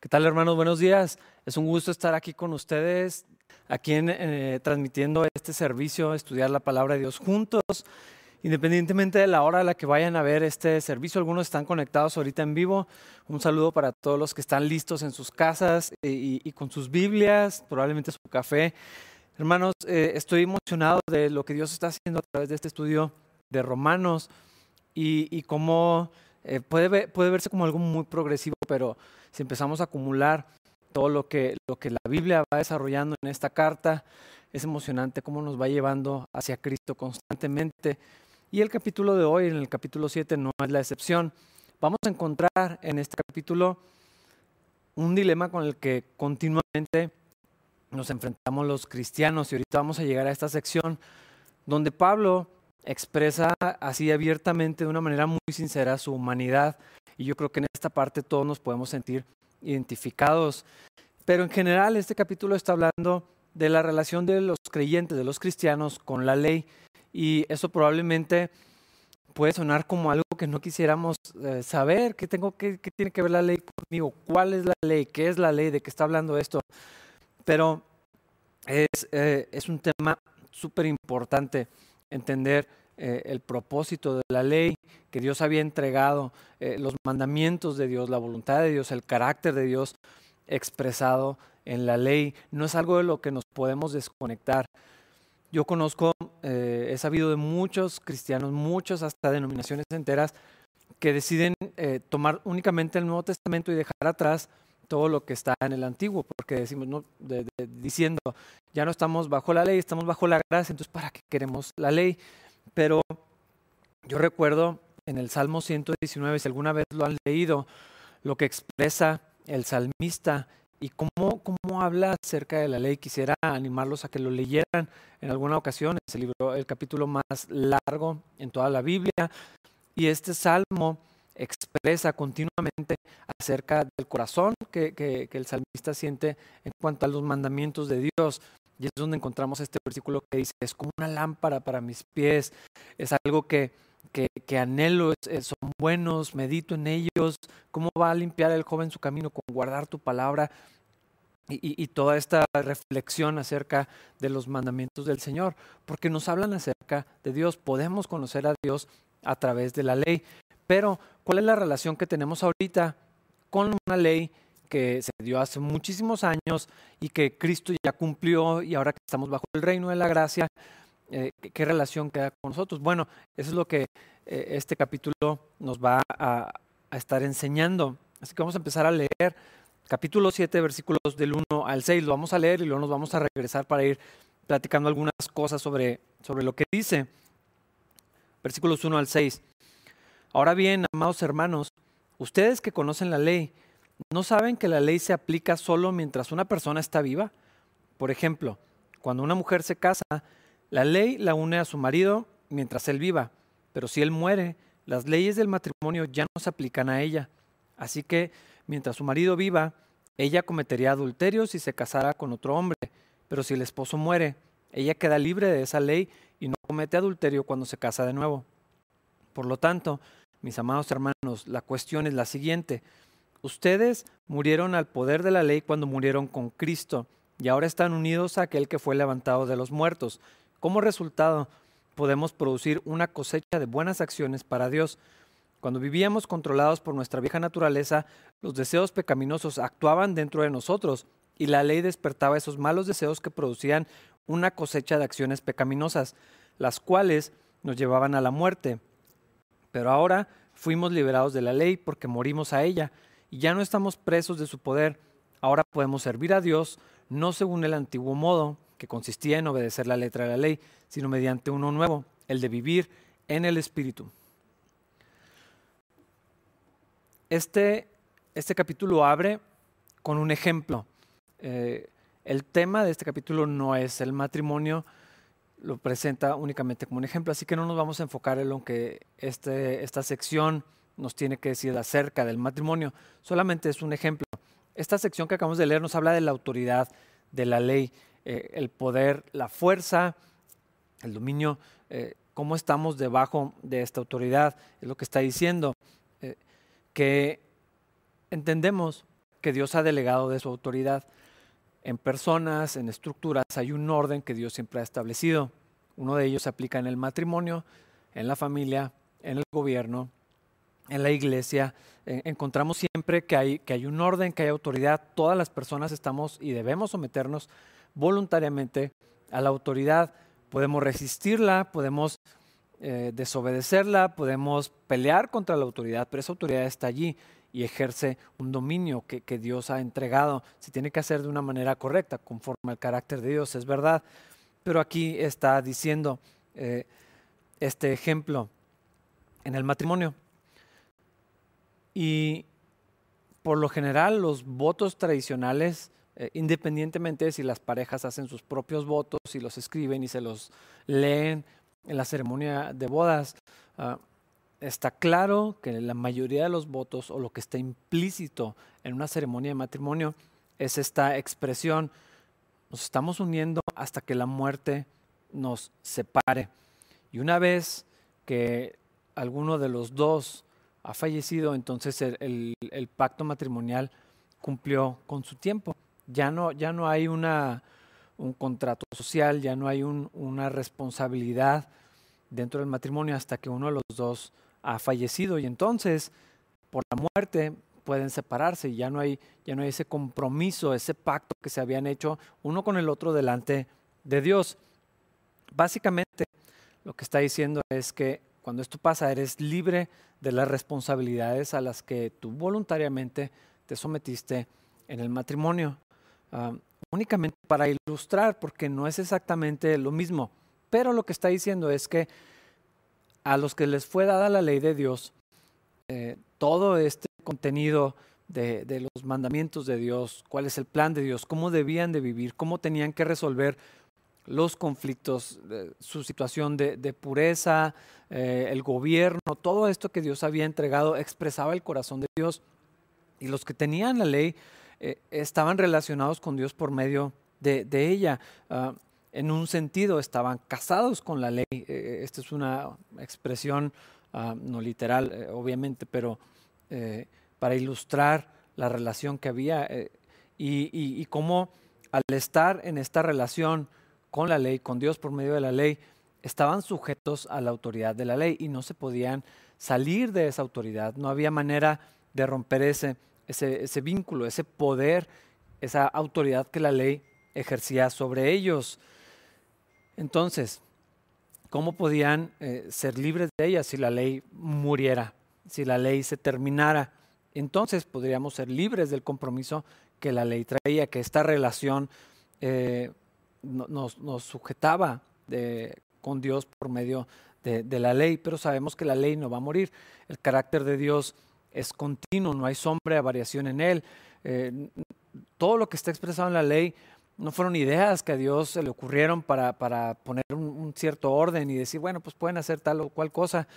¿Qué tal hermanos? Buenos días. Es un gusto estar aquí con ustedes, aquí en, eh, transmitiendo este servicio, estudiar la palabra de Dios juntos. Independientemente de la hora a la que vayan a ver este servicio, algunos están conectados ahorita en vivo. Un saludo para todos los que están listos en sus casas y, con sus Biblias, probablemente su café. Hermanos, eh, estoy emocionado de lo que Dios está haciendo a través de este estudio de Romanos y, cómo eh, puede verse como algo muy progresivo, pero si empezamos a acumular todo lo que, lo que la Biblia va desarrollando en esta carta, es emocionante cómo nos va llevando hacia Cristo constantemente. Y el capítulo de hoy, en el capítulo 7, no es la excepción. Vamos a encontrar en este capítulo un dilema con el que continuamente nos enfrentamos los cristianos. Y ahorita vamos a llegar a esta sección donde Pablo expresa así abiertamente, de una manera muy sincera, su humanidad. Y yo creo que en esta parte todos nos podemos sentir identificados. Pero en general este capítulo está hablando de la relación de los creyentes, de los cristianos con la ley. Y eso probablemente puede sonar como algo que no quisiéramos eh, saber. ¿Qué, tengo, qué, tiene que ver la ley conmigo? ¿Cuál es la ley? ¿Qué es la ley? ¿De qué está hablando esto? Pero es, eh, es un tema súper importante entender eh, el propósito de la ley que Dios había entregado, eh, los mandamientos de Dios, la voluntad de Dios, el carácter de Dios expresado en la ley. No es algo de lo que nos podemos desconectar. Yo conozco, eh, he sabido de muchos cristianos, muchos hasta denominaciones enteras, que deciden tomar únicamente el Nuevo Testamento y dejar atrás todo lo que está en el antiguo, porque decimos, no, diciendo, ya no estamos bajo la ley, estamos bajo la gracia, entonces ¿para qué queremos la ley? Pero yo recuerdo en el Salmo 119, si alguna vez lo han leído, lo que expresa el salmista y cómo, cómo habla acerca de la ley. Quisiera animarlos a que lo leyeran en alguna ocasión. Es el, libro, el capítulo más largo en toda la Biblia. Y este salmo expresa continuamente acerca del corazón que, que, el salmista siente en cuanto a los mandamientos de Dios. Y es donde encontramos este versículo que dice, es como una lámpara para mis pies, es algo que, que, anhelo, son buenos, medito en ellos, cómo va a limpiar el joven su camino con guardar tu palabra y, y, toda esta reflexión acerca de los mandamientos del Señor, porque nos hablan acerca de Dios, podemos conocer a Dios a través de la ley, pero ¿cuál es la relación que tenemos ahorita con una ley que se dio hace muchísimos años y que Cristo ya cumplió y ahora que estamos bajo el reino de la gracia, eh, ¿qué relación queda con nosotros? Bueno, eso es lo que eh, este capítulo nos va a, estar enseñando. Así que vamos a empezar a leer capítulo 7, versículos del 1 al 6. Lo vamos a leer y luego nos vamos a regresar para ir platicando algunas cosas sobre, sobre lo que dice. Versículos 1 al 6. Ahora bien, amados hermanos, ustedes que conocen la ley, ¿no saben que la ley se aplica solo mientras una persona está viva? Por ejemplo, cuando una mujer se casa, la ley la une a su marido mientras él viva, pero si él muere, las leyes del matrimonio ya no se aplican a ella. Así que, mientras su marido viva, ella cometería adulterio si se casara con otro hombre, pero si el esposo muere, ella queda libre de esa ley y no comete adulterio cuando se casa de nuevo. Por lo tanto, mis amados hermanos, la cuestión es la siguiente. Ustedes murieron al poder de la ley cuando murieron con Cristo y ahora están unidos a aquel que fue levantado de los muertos. Como resultado, podemos producir una cosecha de buenas acciones para Dios. Cuando vivíamos controlados por nuestra vieja naturaleza, los deseos pecaminosos actuaban dentro de nosotros y la ley despertaba esos malos deseos que producían una cosecha de acciones pecaminosas, las cuales nos llevaban a la muerte. Pero ahora fuimos liberados de la ley porque morimos a ella y ya no estamos presos de su poder. Ahora podemos servir a Dios no según el antiguo modo, que consistía en obedecer la letra de la ley, sino mediante uno nuevo, el de vivir en el Espíritu. Este, este capítulo abre con un ejemplo. Eh, el tema de este capítulo no es el matrimonio, lo presenta únicamente como un ejemplo, así que no nos vamos a enfocar en lo que este, esta sección nos tiene que decir acerca del matrimonio, solamente es un ejemplo. Esta sección que acabamos de leer nos habla de la autoridad de la ley, eh, el poder, la fuerza, el dominio, eh, cómo estamos debajo de esta autoridad, es lo que está diciendo, eh, que entendemos que Dios ha delegado de su autoridad. En personas, en estructuras, hay un orden que Dios siempre ha establecido. Uno de ellos se aplica en el matrimonio, en la familia, en el gobierno, en la iglesia. encontramos siempre que hay, que hay un orden, que hay autoridad. Todas las personas estamos y debemos someternos voluntariamente a la autoridad. Podemos resistirla, podemos eh, desobedecerla, podemos pelear contra la autoridad, pero esa autoridad está allí y ejerce un dominio que, Dios ha entregado. Se tiene que hacer de una manera correcta, conforme al carácter de Dios, es verdad. Pero aquí está diciendo eh, este ejemplo en el matrimonio. Y por lo general los votos tradicionales, eh, independientemente de si las parejas hacen sus propios votos y los escriben y se los leen en la ceremonia de bodas, ah, está claro que la mayoría de los votos o lo que está implícito en una ceremonia de matrimonio es esta expresión, nos estamos uniendo hasta que la muerte nos separe. Y una vez que alguno de los dos ha fallecido, entonces el, pacto matrimonial cumplió con su tiempo. Ya no, ya no hay una, un contrato social, ya no hay una responsabilidad dentro del matrimonio hasta que uno de los dos ha fallecido y entonces por la muerte pueden separarse y ya no hay ya no hay ese compromiso, ese pacto que se habían hecho uno con el otro delante de Dios. Básicamente lo que está diciendo es que cuando esto pasa eres libre de las responsabilidades a las que tú voluntariamente te sometiste en el matrimonio. Ah, únicamente para ilustrar, porque no es exactamente lo mismo. Pero lo que está diciendo es que a los que les fue dada la ley de Dios, eh, todo este contenido de, los mandamientos de Dios, cuál es el plan de Dios, cómo debían de vivir, cómo tenían que resolver los conflictos, su situación de, pureza, eh, el gobierno, todo esto que Dios había entregado expresaba el corazón de Dios. Y los que tenían la ley eh, estaban relacionados con Dios por medio de, ella. Ah, en un sentido estaban casados con la ley. Eh, esta es una expresión ah, no literal, obviamente, pero para ilustrar la relación que había y, cómo al estar en esta relación con la ley, con Dios por medio de la ley, estaban sujetos a la autoridad de la ley y no se podían salir de esa autoridad. No había manera de romper ese, ese vínculo, ese poder, esa autoridad que la ley ejercía sobre ellos. Entonces, ¿cómo podían eh, ser libres de ella si la ley muriera, si la ley se terminara? Entonces podríamos ser libres del compromiso que la ley traía, que esta relación eh, nos, sujetaba con Dios por medio de, la ley, pero sabemos que la ley no va a morir. El carácter de Dios es continuo, no hay sombra variación en él. Eh, todo lo que está expresado en la ley no fueron ideas que a Dios se le ocurrieron para, poner un, cierto orden y decir, bueno, pues pueden hacer tal o cual cosa,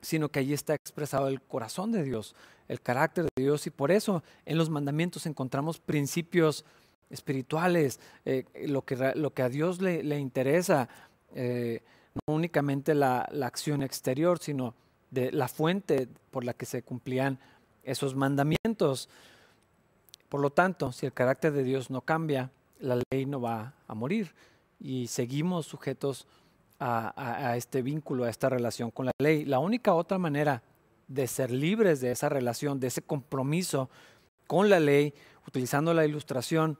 sino que allí está expresado el corazón de Dios, el carácter de Dios, y por eso en los mandamientos encontramos principios espirituales, eh, lo, que, lo que a Dios le, interesa, eh, no únicamente la, la acción exterior, sino de la fuente por la que se cumplían esos mandamientos. Por lo tanto, si el carácter de Dios no cambia, la ley no va a morir y seguimos sujetos a, este vínculo, a esta relación con la ley. La única otra manera de ser libres de esa relación, de ese compromiso con la ley, utilizando la ilustración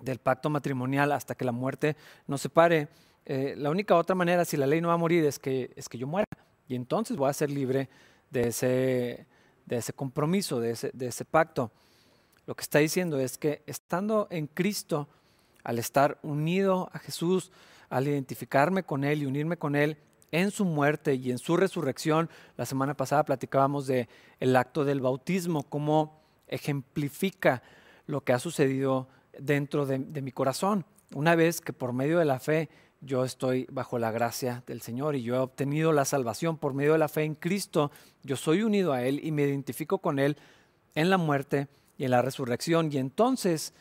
del pacto matrimonial hasta que la muerte nos separe, eh, la única otra manera, si la ley no va a morir, es que, es que yo muera. Y entonces voy a ser libre de ese, de ese compromiso, de ese, de ese pacto. Lo que está diciendo es que estando en Cristo, al estar unido a Jesús, al identificarme con Él y unirme con Él en su muerte y en su resurrección, la semana pasada platicábamos de el acto del bautismo, cómo ejemplifica lo que ha sucedido dentro de, mi corazón. Una vez que por medio de la fe yo estoy bajo la gracia del Señor y yo he obtenido la salvación por medio de la fe en Cristo, yo soy unido a Él y me identifico con Él en la muerte y en la resurrección. Y entonces,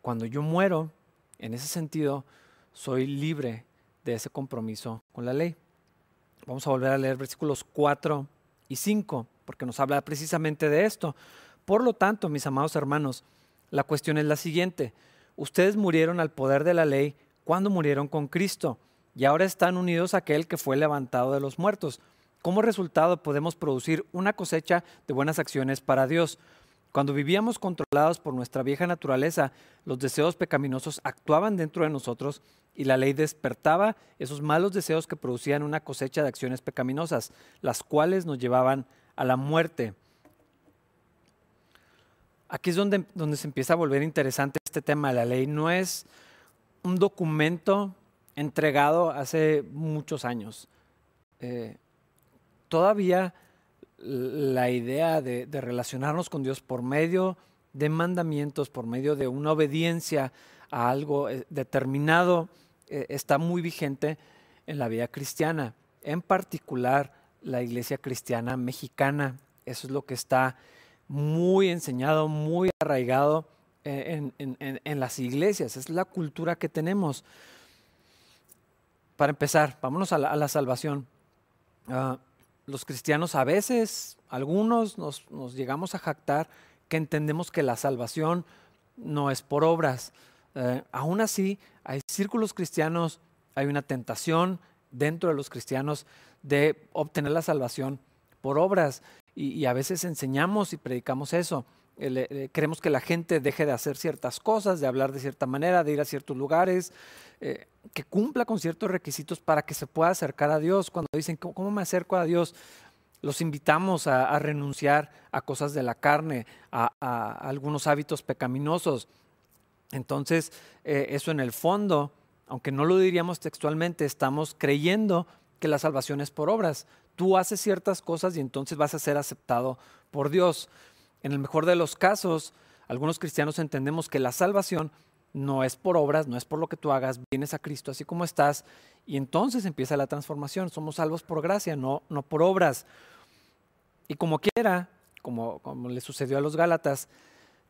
cuando yo muero, en ese sentido, soy libre de ese compromiso con la ley. Vamos a volver a leer versículos 4 y 5, porque nos habla precisamente de esto. Por lo tanto, mis amados hermanos, la cuestión es la siguiente. Ustedes murieron al poder de la ley cuando murieron con Cristo y ahora están unidos a aquel que fue levantado de los muertos. Como resultado podemos producir una cosecha de buenas acciones para Dios. Cuando vivíamos controlados por nuestra vieja naturaleza, los deseos pecaminosos actuaban dentro de nosotros y la ley despertaba esos malos deseos que producían una cosecha de acciones pecaminosas, las cuales nos llevaban a la muerte. Aquí es donde, donde se empieza a volver interesante este tema la ley. No es un documento entregado hace muchos años. Eh, todavía la idea de, relacionarnos con Dios por medio de mandamientos, por medio de una obediencia a algo eh, determinado, eh, está muy vigente en la vida cristiana, en particular la iglesia cristiana mexicana. Eso es lo que está muy enseñado, muy arraigado en, las iglesias, es la cultura que tenemos. Para empezar, vámonos a la, salvación. Ah, los cristianos a veces, algunos nos, llegamos a jactar que entendemos que la salvación no es por obras. Eh, aún así, hay círculos cristianos, hay una tentación dentro de los cristianos de obtener la salvación por obras y, a veces enseñamos y predicamos eso. queremos que la gente deje de hacer ciertas cosas, de hablar de cierta manera, de ir a ciertos lugares, eh, que cumpla con ciertos requisitos para que se pueda acercar a Dios. Cuando dicen, ¿cómo, me acerco a Dios? Los invitamos a, renunciar a cosas de la carne, a, algunos hábitos pecaminosos. Entonces, eh, eso en el fondo, aunque no lo diríamos textualmente, estamos creyendo que la salvación es por obras. Tú haces ciertas cosas y entonces vas a ser aceptado por Dios. En el mejor de los casos, algunos cristianos entendemos que la salvación no es por obras, no es por lo que tú hagas, vienes a Cristo así como estás y entonces empieza la transformación. Somos salvos por gracia, no, no por obras. Y como quiera, como, como le sucedió a los Gálatas,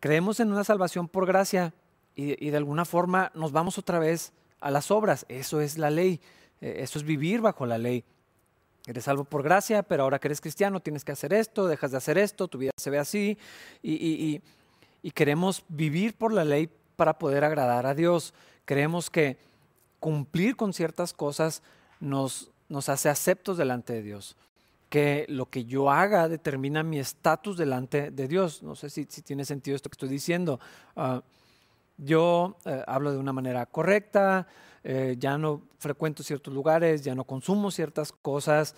creemos en una salvación por gracia y, de alguna forma nos vamos otra vez a las obras. Eso es la ley, eh, eso es vivir bajo la ley. Eres salvo por gracia, pero ahora que eres cristiano tienes que hacer esto, dejas de hacer esto, tu vida se ve así y, y queremos vivir por la ley para poder agradar a Dios. Creemos que cumplir con ciertas cosas nos, nos hace aceptos delante de Dios. Que lo que yo haga determina mi estatus delante de Dios. No sé si, tiene sentido esto que estoy diciendo. Ah, yo eh, hablo de una manera correcta, eh, ya no frecuento ciertos lugares, ya no consumo ciertas cosas,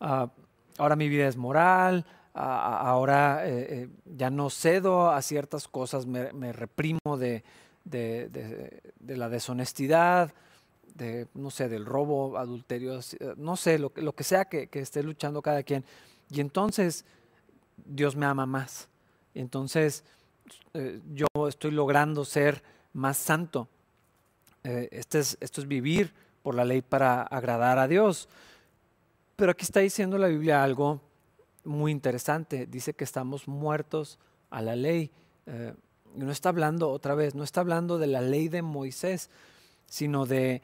ah, ahora mi vida es moral, ahora eh, ya no cedo a ciertas cosas, me, reprimo de, la deshonestidad, de, no sé, del robo, adulterio, no sé, lo, lo que sea que, esté luchando cada quien. Y entonces Dios me ama más. Entonces yo estoy logrando ser más santo. este es, esto es vivir por la ley para agradar a Dios. Pero aquí está diciendo la Biblia algo muy interesante. Dice que estamos muertos a la ley. Eh, no está hablando otra vez, no está hablando de la ley de Moisés, sino de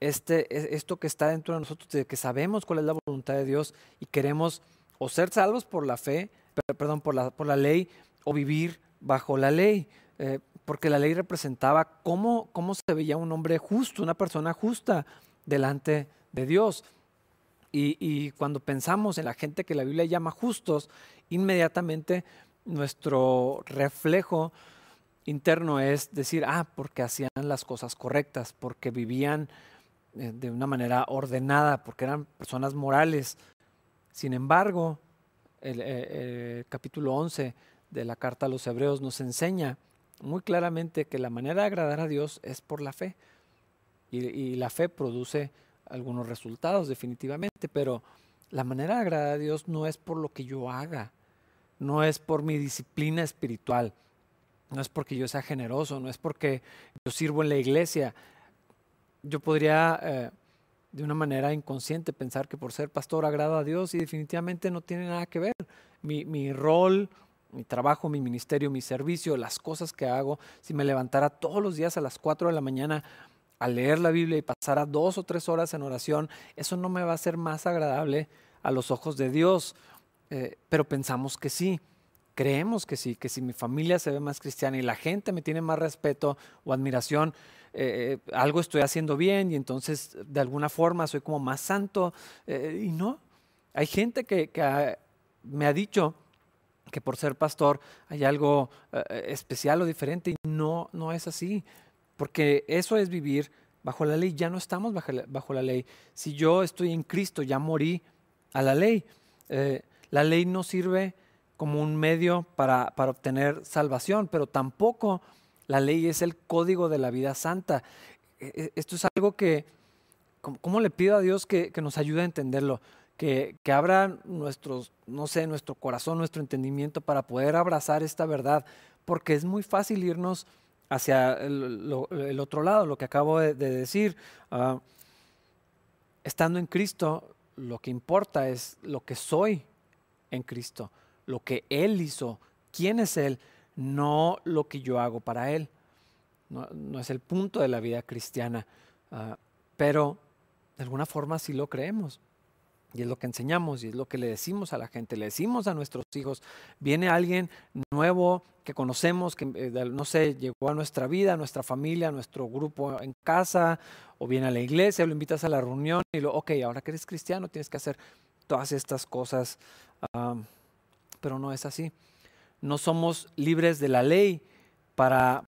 este, e, esto que está dentro de nosotros, de que sabemos cuál es la voluntad de Dios y queremos o ser salvos por la fe, perdón, por la, por la ley, o vivir bajo la ley. Eh, porque la ley representaba cómo, cómo se veía un hombre justo, una persona justa delante de Dios. Y, cuando pensamos en la gente que la Biblia llama justos, inmediatamente nuestro reflejo interno es decir, ah, porque hacían las cosas correctas, porque vivían eh, de una manera ordenada, porque eran personas morales. Sin embargo, el, capítulo 11 de la carta a los hebreos nos enseña muy claramente que la manera de agradar a Dios es por la fe. y la fe produce algunos resultados definitivamente, pero la manera de agradar a Dios no es por lo que yo haga, no es por mi disciplina espiritual, no es porque yo sea generoso, no es porque yo sirvo en la iglesia. Yo podría eh, de una manera inconsciente pensar que por ser pastor agrado a Dios y definitivamente no tiene nada que ver. Mi, mi rol, mi trabajo, mi ministerio, mi servicio, las cosas que hago, si me levantara todos los días a las 4 de la mañana al leer la Biblia y pasar a dos o tres horas en oración, eso no me va a ser más agradable a los ojos de Dios. Eh, pero pensamos que sí. creemos que sí, que si mi familia se ve más cristiana y la gente me tiene más respeto o admiración, eh, eh, algo estoy haciendo bien y entonces de alguna forma soy como más santo. Y no, hay gente que, me ha dicho que por ser pastor hay algo especial o diferente y no, no es así, porque eso es vivir bajo la ley, ya no estamos bajo la, ley. Si yo estoy en Cristo, ya morí a la ley. la ley no sirve como un medio para, para obtener salvación, pero tampoco la ley es el código de la vida santa. E, e, esto es algo que, ¿cómo le pido a Dios que, nos ayude a entenderlo? Que, abra nuestros, no sé, nuestro corazón, nuestro entendimiento para poder abrazar esta verdad, porque es muy fácil irnos hacia el, otro lado, lo que acabo de, decir. Ah, estando en Cristo, lo que importa es lo que soy en Cristo, lo que Él hizo, quién es Él no lo que yo hago para Él. No, es el punto de la vida cristiana, ah, pero de alguna forma sí lo creemos. Y es lo que enseñamos y es lo que le decimos a la gente, le decimos a nuestros hijos, viene alguien nuevo que conocemos, que eh, no sé, llegó a nuestra vida, a nuestra familia, a nuestro grupo en casa, o viene a la iglesia, lo invitas a la reunión y lo, ok, ahora que eres cristiano tienes que hacer todas estas cosas, ah, pero no es así no somos libres de la ley para,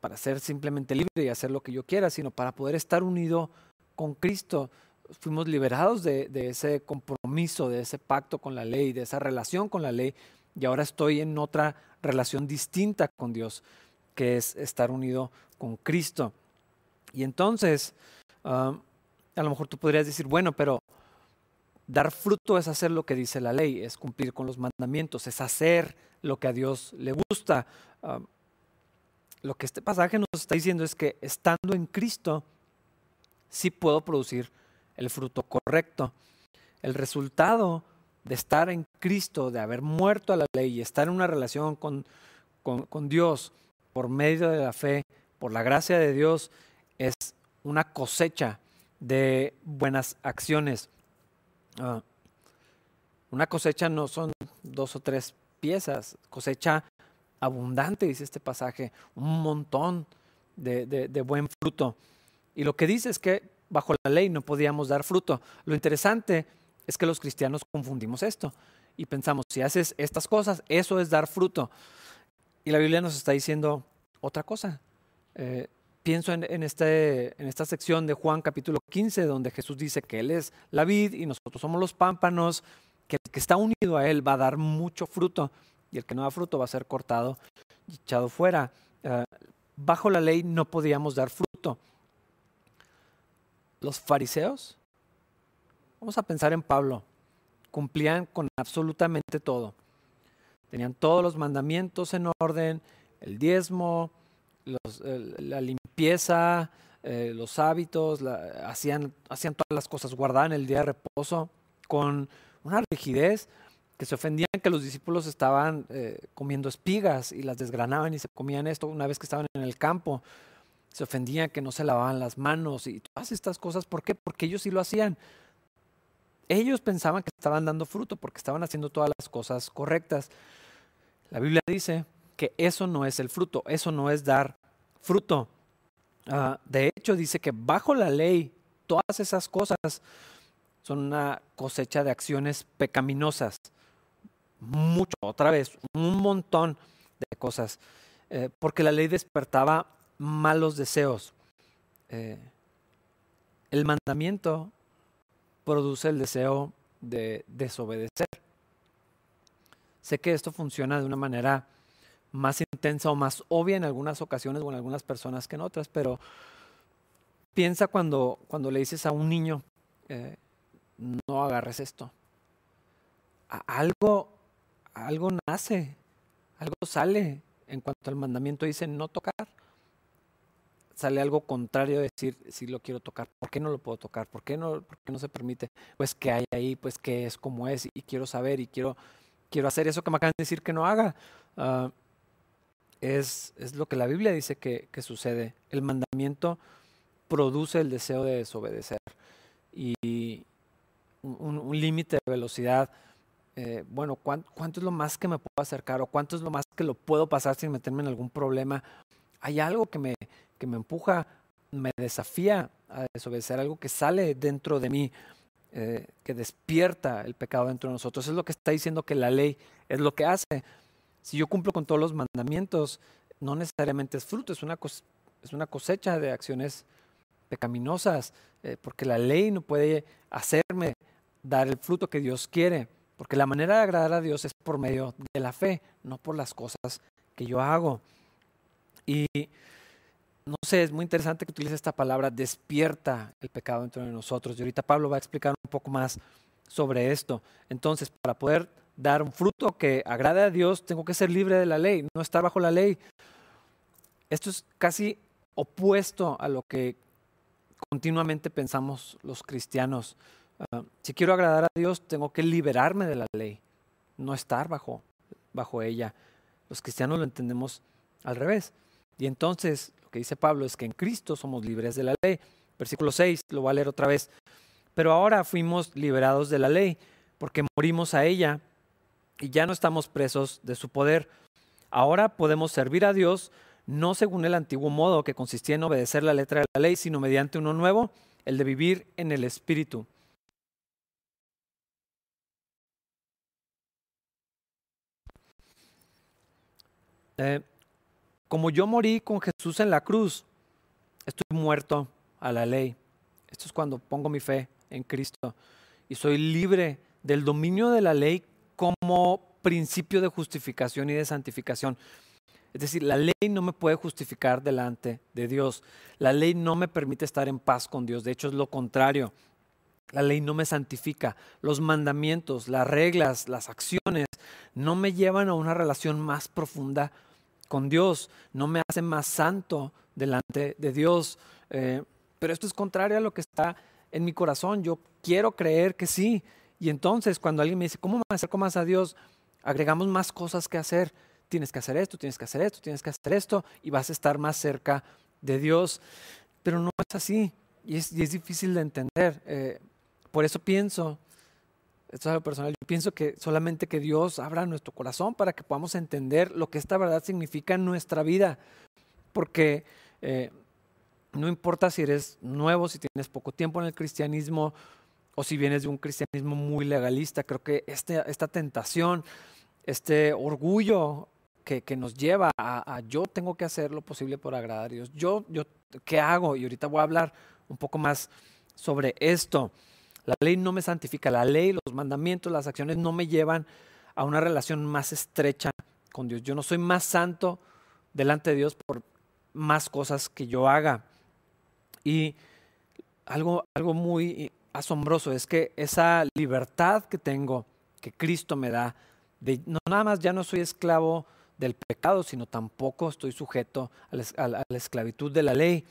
para ser simplemente libre y hacer lo que yo quiera, sino para poder estar unido con Cristo. Fuimos liberados de, ese compromiso, de ese pacto con la ley, de esa relación con la ley, y ahora estoy en otra relación distinta con Dios, que es estar unido con Cristo. Y entonces, a lo mejor tú podrías decir, bueno, pero dar fruto es hacer lo que dice la ley, es cumplir con los mandamientos, es hacer lo que a Dios le gusta. Lo que este pasaje nos está diciendo es que estando en Cristo, sí puedo producir el fruto correcto. El resultado de estar en Cristo, de haber muerto a la ley y estar en una relación con, con, Dios por medio de la fe, por la gracia de Dios, es una cosecha de buenas acciones. Ah, una cosecha no son dos o tres piezas, cosecha abundante, dice este pasaje, un montón de, buen fruto. Y lo que dice es que bajo la ley no podíamos dar fruto. Lo interesante es que los cristianos confundimos esto y pensamos, si haces estas cosas, eso es dar fruto. Y la Biblia nos está diciendo otra cosa. Eh, pienso en, este, en esta sección de Juan capítulo 15, donde Jesús dice que Él es la vid y nosotros somos los pámpanos que el que está unido a Él va a dar mucho fruto y el que no da fruto va a ser cortado y echado fuera. Eh, bajo la ley no podíamos dar fruto. Los fariseos, vamos a pensar en Pablo, cumplían con absolutamente todo. Tenían todos los mandamientos en orden, el diezmo, la limpieza, eh, los hábitos, hacían, todas las cosas, guardaban el día de reposo con una rigidez que se ofendían que los discípulos estaban eh, comiendo espigas y las desgranaban y se comían esto una vez que estaban en el campo. Se ofendían que no se lavaban las manos y todas estas cosas. ¿Por qué? Porque ellos sí lo hacían. Ellos pensaban que estaban dando fruto porque estaban haciendo todas las cosas correctas. La Biblia dice que eso no es el fruto, eso no es dar fruto. Ah, de hecho, dice que bajo la ley todas esas cosas son una cosecha de acciones pecaminosas. Mucho, otra vez, un montón de cosas. Eh, porque la ley despertaba malos deseos. Eh, el mandamiento produce el deseo de desobedecer. Sé que esto funciona de una manera más intensa o más obvia en algunas ocasiones o en algunas personas que en otras, pero piensa cuando, cuando le dices a un niño, eh, no agarres esto. Algo, algo nace, algo sale en cuanto al mandamiento dice no tocar. Sale algo contrario de decir si lo quiero tocar, ¿por qué no lo puedo tocar? ¿Por qué no, no se permite? Pues que hay ahí, pues que es como es y quiero saber y quiero, quiero hacer eso que me acaban de decir que no haga. Ah, es, es, lo que la Biblia dice que, que sucede. El mandamiento produce el deseo de desobedecer. Y, un, límite de velocidad eh, bueno, ¿cuánto, es lo más que me puedo acercar o cuánto es lo más que lo puedo pasar sin meterme en algún problema? Hay algo que me, que me empuja, me desafía a desobedecer, algo que sale dentro de mí, eh, que despierta el pecado dentro de nosotros. Es lo que está diciendo que la ley es lo que hace. Si yo cumplo con todos los mandamientos, no necesariamente es fruto, es una, es una cosecha de acciones pecaminosas, eh, porque la ley no puede hacerme dar el fruto que Dios quiere. Porque la manera de agradar a Dios es por medio de la fe, no por las cosas que yo hago. Y no sé, es muy interesante que utilice esta palabra, despierta el pecado dentro de nosotros. Y ahorita Pablo va a explicar un poco más sobre esto. Entonces, para poder dar un fruto que agrade a Dios, tengo que ser libre de la ley, no estar bajo la ley. Esto es casi opuesto a lo que continuamente pensamos los cristianos. Ah, si quiero agradar a Dios, tengo que liberarme de la ley, no estar bajo, bajo ella. Los cristianos lo entendemos al revés. Y entonces, lo que dice Pablo es que en Cristo somos libres de la ley. Versículo 6, lo voy a leer otra vez. Pero ahora fuimos liberados de la ley, porque morimos a ella y ya no estamos presos de su poder. Ahora podemos servir a Dios no según el antiguo modo que consistía en obedecer la letra de la ley, sino mediante uno nuevo, el de vivir en el Espíritu. Eh, como yo morí con Jesús en la cruz, estoy muerto a la ley. Esto es cuando pongo mi fe en Cristo y soy libre del dominio de la ley como principio de justificación y de santificación. Es decir, la ley no me puede justificar delante de Dios. La ley no me permite estar en paz con Dios. De hecho, es lo contrario. La ley no me santifica. Los mandamientos, las reglas, las acciones no me llevan a una relación más profunda con Dios, no me hace más santo delante de Dios. Eh, pero esto es contrario a lo que está en mi corazón. Yo quiero creer que sí. Y entonces cuando alguien me dice, ¿cómo me acerco más a Dios? Agregamos más cosas que hacer. Tienes que hacer esto, tienes que hacer esto, tienes que hacer esto y vas a estar más cerca de Dios. Pero no es así y es, difícil de entender. Eh, por eso pienso esto es algo personal, yo pienso que solamente que Dios abra nuestro corazón para que podamos entender lo que esta verdad significa en nuestra vida. Porque eh, no importa si eres nuevo, si tienes poco tiempo en el cristianismo o si vienes de un cristianismo muy legalista, creo que este, esta tentación, este orgullo que, nos lleva a, a, yo tengo que hacer lo posible por agradar a Dios. Yo, yo, ¿qué hago? Y ahorita voy a hablar un poco más sobre esto. La ley no me santifica, la ley, los mandamientos, las acciones no me llevan a una relación más estrecha con Dios. Yo no soy más santo delante de Dios por más cosas que yo haga. Y algo, algo muy asombroso es que esa libertad que tengo, que Cristo me da, de, no nada más ya no soy esclavo del pecado, sino tampoco estoy sujeto a la esclavitud de la ley.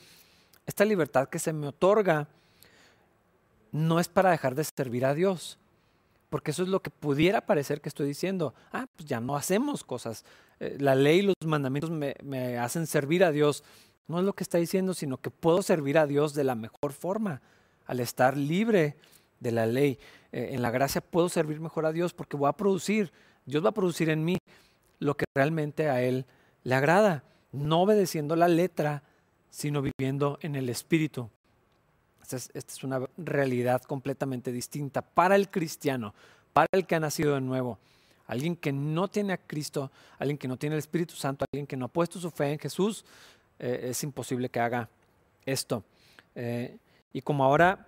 Esta libertad que se me otorga no es para dejar de servir a Dios, porque eso es lo que pudiera parecer que estoy diciendo. Ah, pues ya no hacemos cosas. Eh, la ley y los mandamientos me, hacen servir a Dios. No es lo que está diciendo, sino que puedo servir a Dios de la mejor forma, al estar libre de la ley. Eh, en la gracia puedo servir mejor a Dios porque voy a producir, Dios va a producir en mí lo que realmente a Él le agrada, no obedeciendo la letra, sino viviendo en el Espíritu. Esta es, una realidad completamente distinta para el cristiano, para el que ha nacido de nuevo. Alguien que no tiene a Cristo, alguien que no tiene el Espíritu Santo, alguien que no ha puesto su fe en Jesús, eh, es imposible que haga esto. Eh, y como ahora,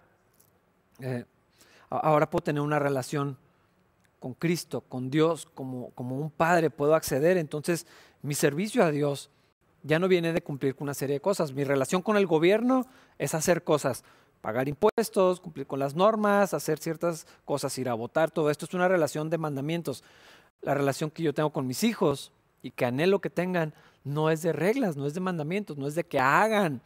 eh, ahora puedo tener una relación con Cristo, con Dios, como, como un padre, puedo acceder, entonces mi servicio a Dios ya no viene de cumplir con una serie de cosas. Mi relación con el gobierno es hacer cosas pagar impuestos, cumplir con las normas, hacer ciertas cosas, ir a votar, todo esto es una relación de mandamientos. La relación que yo tengo con mis hijos y que anhelo que tengan no es de reglas, no es de mandamientos, no es de que hagan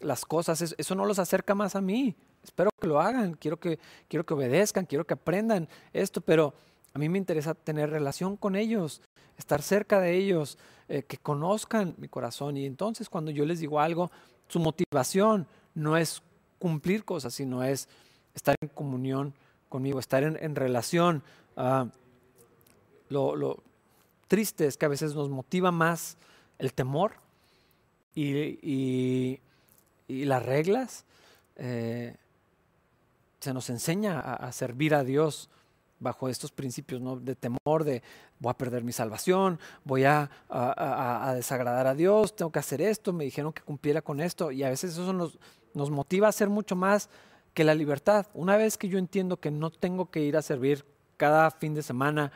las cosas, eso no los acerca más a mí. Espero que lo hagan, quiero que, quiero que obedezcan, quiero que aprendan esto, pero a mí me interesa tener relación con ellos, estar cerca de ellos, eh, que conozcan mi corazón. Y entonces cuando yo les digo algo, su motivación no es cumplir cosas, sino es estar en comunión conmigo, estar en, relación. Ah, lo, triste es que a veces nos motiva más el temor y, las reglas. Eh, se nos enseña a, servir a Dios bajo estos principios ¿no? de temor, de voy a perder mi salvación, voy a, desagradar a Dios, tengo que hacer esto, me dijeron que cumpliera con esto y a veces eso nos, nos motiva a hacer mucho más que la libertad. Una vez que yo entiendo que no tengo que ir a servir cada fin de semana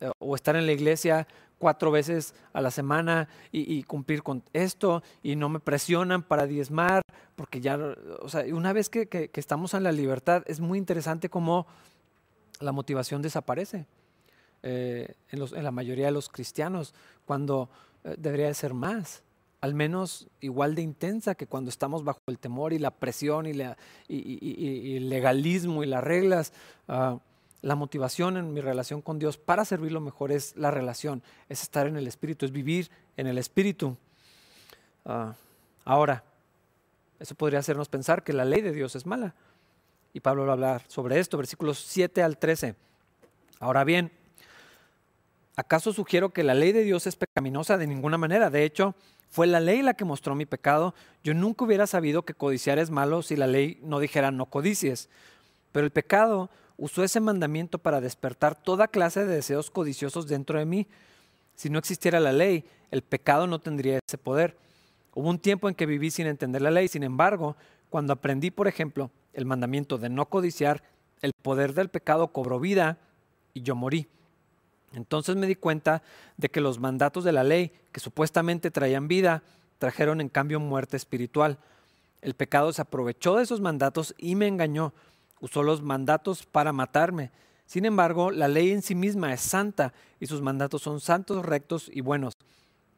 eh, o estar en la iglesia cuatro veces a la semana y, cumplir con esto y no me presionan para diezmar, porque ya, o sea, una vez que, estamos en la libertad es muy interesante cómo la motivación desaparece eh, en, la mayoría de los cristianos, cuando eh, debería de ser más al menos igual de intensa que cuando estamos bajo el temor y la presión y, el legalismo y las reglas. Ah, la motivación en mi relación con Dios para servirlo mejor es la relación, es estar en el Espíritu, es vivir en el Espíritu. Ah, ahora, eso podría hacernos pensar que la ley de Dios es mala. Y Pablo va a hablar sobre esto, versículos 7 al 13. Ahora bien, ¿acaso sugiero que la ley de Dios es pecaminosa? De ninguna manera. De hecho, fue la ley la que mostró mi pecado. Yo nunca hubiera sabido que codiciar es malo si la ley no dijera no codicies. Pero el pecado usó ese mandamiento para despertar toda clase de deseos codiciosos dentro de mí. Si no existiera la ley, el pecado no tendría ese poder. Hubo un tiempo en que viví sin entender la ley. Sin embargo, cuando aprendí, por ejemplo, el mandamiento de no codiciar, el poder del pecado cobró vida y yo morí. Entonces me di cuenta de que los mandatos de la ley, que supuestamente traían vida, trajeron en cambio muerte espiritual. El pecado se aprovechó de esos mandatos y me engañó. Usó los mandatos para matarme. Sin embargo, la ley en sí misma es santa y sus mandatos son santos, rectos y buenos.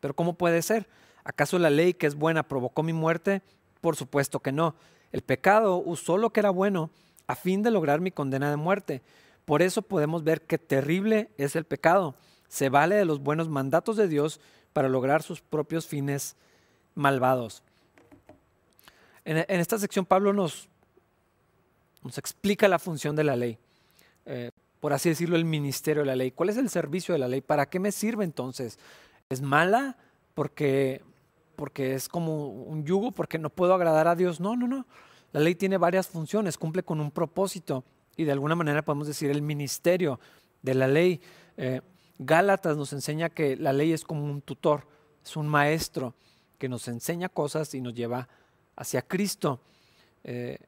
Pero ¿cómo puede ser? ¿Acaso la ley que es buena provocó mi muerte? Por supuesto que no. El pecado usó lo que era bueno a fin de lograr mi condena de muerte. Por eso podemos ver qué terrible es el pecado. Se vale de los buenos mandatos de Dios para lograr sus propios fines malvados. En, esta sección Pablo nos, nos, explica la función de la ley, eh, por así decirlo, el ministerio de la ley. ¿Cuál es el servicio de la ley? ¿Para qué me sirve entonces? ¿Es mala porque, porque es como un yugo, porque no puedo agradar a Dios? No, no, no. La ley tiene varias funciones, cumple con un propósito y de alguna manera podemos decir el ministerio de la ley. Eh, Gálatas nos enseña que la ley es como un tutor, es un maestro que nos enseña cosas y nos lleva hacia Cristo. Eh,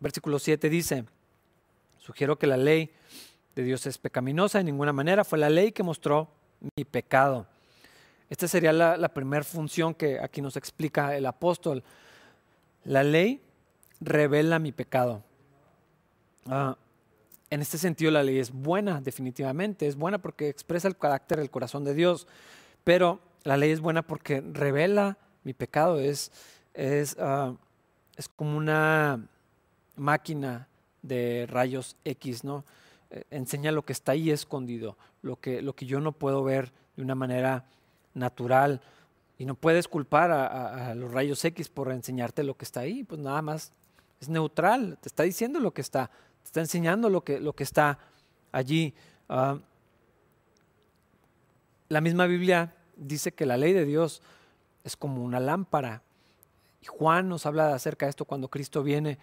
versículo 7 dice, sugiero que la ley de Dios es pecaminosa de ninguna manera, fue la ley que mostró mi pecado. Esta sería la, primera función que aquí nos explica el apóstol. La ley revela mi pecado. Ah, en este sentido la ley es buena, definitivamente, es buena porque expresa el carácter del corazón de Dios, pero la ley es buena porque revela mi pecado, es, es, ah, es como una máquina de rayos X, ¿no? Eh, enseña lo que está ahí escondido, lo que, lo que yo no puedo ver de una manera natural. Y no puedes culpar a, a, los rayos X por enseñarte lo que está ahí, pues nada más es neutral, te está diciendo lo que está, está enseñando lo que, lo que está allí. Ah, la misma Biblia dice que la ley de Dios es como una lámpara. Y Juan nos habla acerca de esto cuando Cristo viene.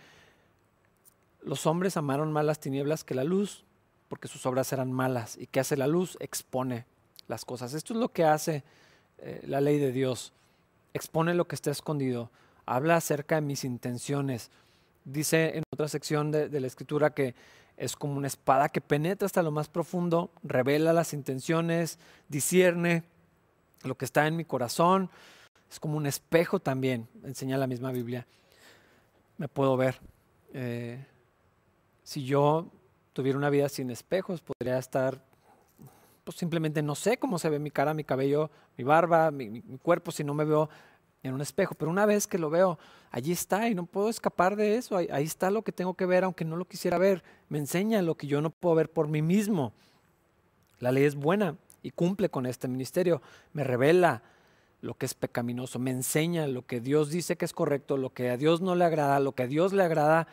Los hombres amaron más las tinieblas que la luz porque sus obras eran malas. ¿Y qué hace la luz? Expone las cosas. Esto es lo que hace eh, la ley de Dios. Expone lo que está escondido. Habla acerca de mis intenciones dice en otra sección de, la escritura que es como una espada que penetra hasta lo más profundo, revela las intenciones, discierne lo que está en mi corazón. Es como un espejo también, enseña la misma Biblia. Me puedo ver. Eh, si yo tuviera una vida sin espejos, podría estar, pues simplemente no sé cómo se ve mi cara, mi cabello, mi barba, mi cuerpo, si no me veo en un espejo, pero una vez que lo veo, allí está y no puedo escapar de eso, ahí, está lo que tengo que ver, aunque no lo quisiera ver, me enseña lo que yo no puedo ver por mí mismo. La ley es buena y cumple con este ministerio, me revela lo que es pecaminoso, me enseña lo que Dios dice que es correcto, lo que a Dios no le agrada, lo que a Dios le agrada,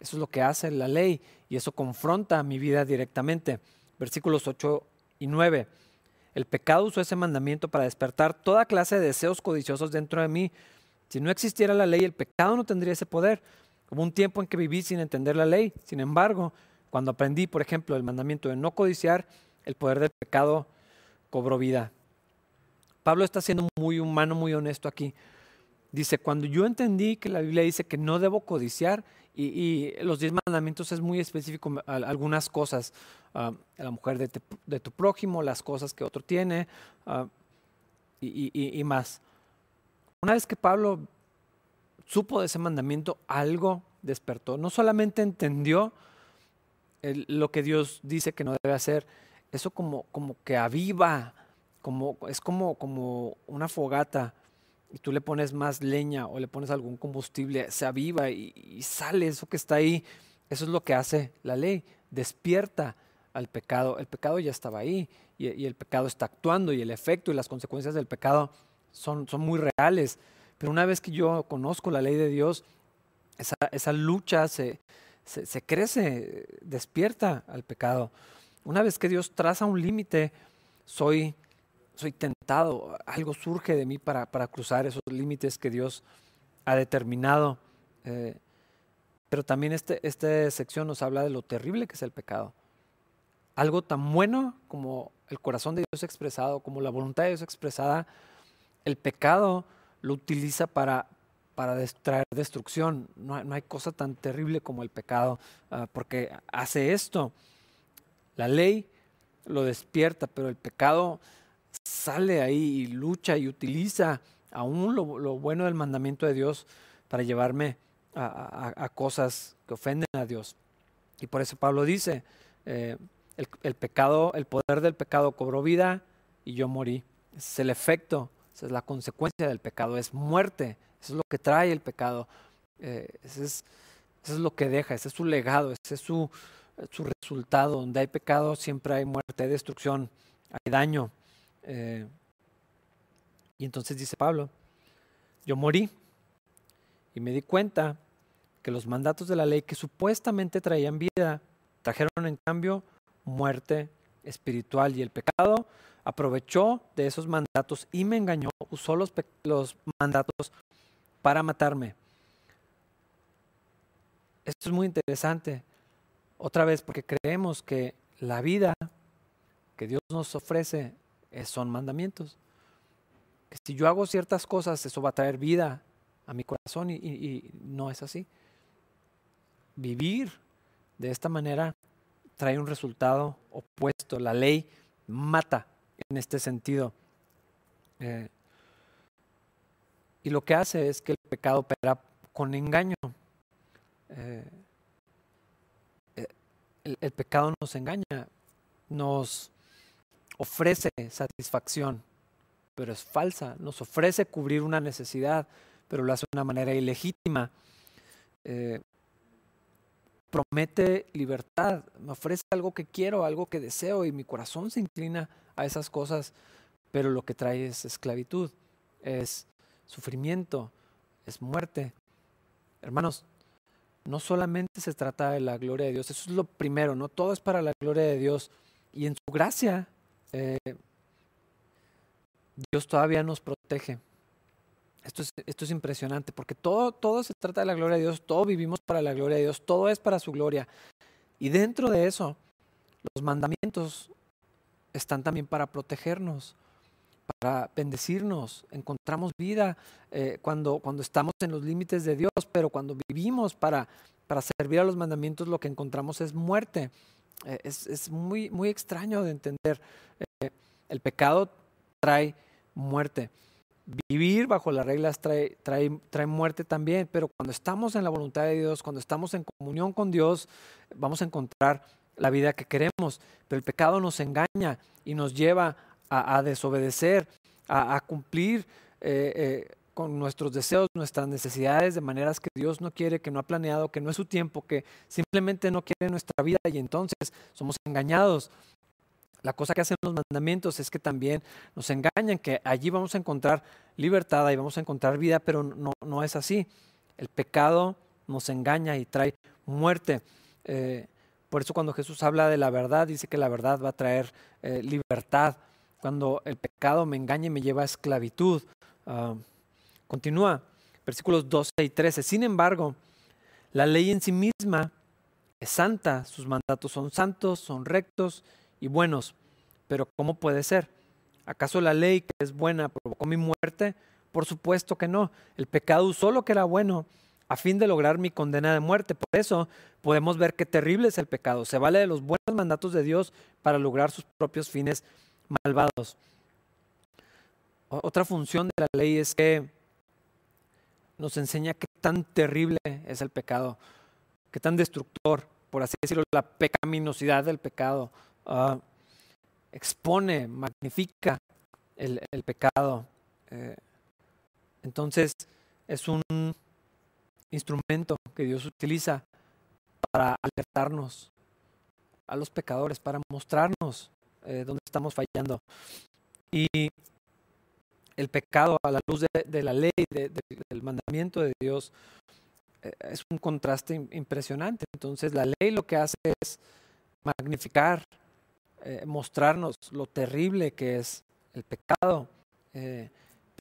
eso es lo que hace la ley y eso confronta mi vida directamente. Versículos 8 y 9. El pecado usó ese mandamiento para despertar toda clase de deseos codiciosos dentro de mí. Si no existiera la ley, el pecado no tendría ese poder. Hubo un tiempo en que viví sin entender la ley. Sin embargo, cuando aprendí, por ejemplo, el mandamiento de no codiciar, el poder del pecado cobró vida. Pablo está siendo muy humano, muy honesto aquí. Dice, cuando yo entendí que la Biblia dice que no debo codiciar, y, los diez mandamientos es muy específico, algunas cosas, ah, la mujer de, tu prójimo, las cosas que otro tiene ah, y, más. Una vez que Pablo supo de ese mandamiento, algo despertó. No solamente entendió lo que Dios dice que no debe hacer, eso como, como que aviva, como, es como, como una fogata y tú le pones más leña o le pones algún combustible, se aviva y, sale eso que está ahí. Eso es lo que hace la ley, despierta al pecado. El pecado ya estaba ahí y, el pecado está actuando y el efecto y las consecuencias del pecado son, son muy reales. Pero una vez que yo conozco la ley de Dios, esa, esa lucha se, se, se, crece, despierta al pecado. Una vez que Dios traza un límite, soy soy tentado, algo surge de mí para, cruzar esos límites que Dios ha determinado. Eh, pero también este, esta sección nos habla de lo terrible que es el pecado. Algo tan bueno como el corazón de Dios expresado, como la voluntad de Dios expresada, el pecado lo utiliza para, para traer destrucción. No, hay cosa tan terrible como el pecado, ah, porque hace esto. La ley lo despierta, pero el pecado sale ahí y lucha y utiliza aún lo, bueno del mandamiento de Dios para llevarme a, cosas que ofenden a Dios. Y por eso Pablo dice, eh, el, pecado, el poder del pecado cobró vida y yo morí. Ese es el efecto, esa es la consecuencia del pecado, es muerte, eso es lo que trae el pecado, eh, ese es, eso es lo que deja, ese es su legado, ese es su, su resultado. Donde hay pecado siempre hay muerte, hay destrucción, hay daño. Eh, y entonces dice Pablo, yo morí y me di cuenta que los mandatos de la ley que supuestamente traían vida, trajeron en cambio muerte espiritual y el pecado aprovechó de esos mandatos y me engañó, usó los, los mandatos para matarme. Esto es muy interesante, otra vez, porque creemos que la vida que Dios nos ofrece son mandamientos. Que si yo hago ciertas cosas, eso va a traer vida a mi corazón y, no es así. Vivir de esta manera trae un resultado opuesto. La ley mata en este sentido. Eh, y lo que hace es que el pecado opera con engaño. Eh, eh, el, pecado nos engaña, nos ofrece satisfacción, pero es falsa. Nos ofrece cubrir una necesidad, pero lo hace de una manera ilegítima. Eh, promete libertad, me ofrece algo que quiero, algo que deseo y mi corazón se inclina a esas cosas, pero lo que trae es esclavitud, es sufrimiento, es muerte. Hermanos, no solamente se trata de la gloria de Dios, eso es lo primero, no todo es para la gloria de Dios y en su gracia eh, Dios todavía nos protege. Esto es, impresionante porque todo, se trata de la gloria de Dios, todo vivimos para la gloria de Dios, todo es para su gloria. Y dentro de eso, los mandamientos están también para protegernos, para bendecirnos. Encontramos vida eh, cuando, estamos en los límites de Dios, pero cuando vivimos para servir a los mandamientos, lo que encontramos es muerte. Eh, es, muy, muy extraño de entender. Eh, el pecado trae muerte. Vivir bajo las reglas trae, trae, trae muerte también, pero cuando estamos en la voluntad de Dios, cuando estamos en comunión con Dios, vamos a encontrar la vida que queremos. Pero el pecado nos engaña y nos lleva a, desobedecer, a, cumplir eh, con nuestros deseos, nuestras necesidades de maneras que Dios no quiere, que no ha planeado, que no es su tiempo, que simplemente no quiere nuestra vida y entonces somos engañados. La cosa que hacen los mandamientos es que también nos engañan, que allí vamos a encontrar libertad y vamos a encontrar vida, pero no, no es así. El pecado nos engaña y trae muerte. Eh, Por eso cuando Jesús habla de la verdad, dice que la verdad va a traer eh, libertad. Cuando el pecado me engaña y me lleva a esclavitud. Ah, continúa, versículos 12 y 13. Sin embargo, la ley en sí misma es santa, sus mandatos son santos, son rectos y buenos. Pero ¿cómo puede ser? ¿Acaso la ley que es buena provocó mi muerte? Por supuesto que no. El pecado usó lo que era bueno a fin de lograr mi condena de muerte. Por eso podemos ver qué terrible es el pecado. Se vale de los buenos mandatos de Dios para lograr sus propios fines malvados. Otra función de la ley es que nos enseña qué tan terrible es el pecado, qué tan destructor, por así decirlo, la pecaminosidad del pecado. Ah, expone, magnifica el, pecado. Eh, entonces, es un instrumento que Dios utiliza para alertarnos a los pecadores, para mostrarnos eh, dónde estamos fallando. Y el pecado a la luz de, la ley, del mandamiento de Dios, eh, es un contraste impresionante. Entonces la ley lo que hace es magnificar, eh, mostrarnos lo terrible que es el pecado,